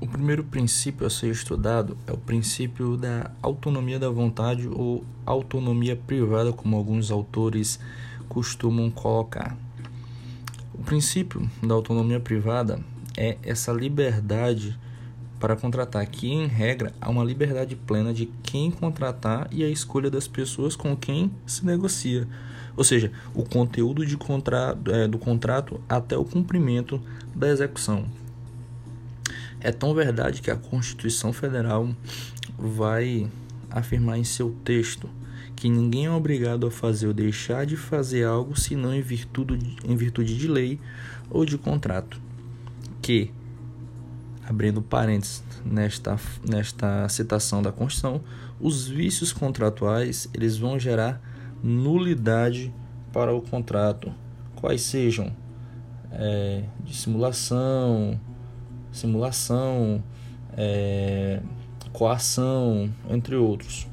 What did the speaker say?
O primeiro princípio a ser estudado é o princípio da autonomia da vontade ou autonomia privada, como alguns autores costumam colocar. O princípio da autonomia privada é essa liberdade para contratar, que em regra há uma liberdade plena de quem contratar e a escolha das pessoas com quem se negocia, ou seja, o conteúdo de contrato, é, do contrato até o cumprimento da execução. É tão verdade que a Constituição Federal vai afirmar em seu texto que ninguém é obrigado a fazer ou deixar de fazer algo senão em virtude, em virtude de lei ou de contrato. Que abrindo parênteses nesta, nesta citação da Constituição, os vícios contratuais eles vão gerar nulidade para o contrato, quais sejam é, de simulação, simulação, é, coação, entre outros.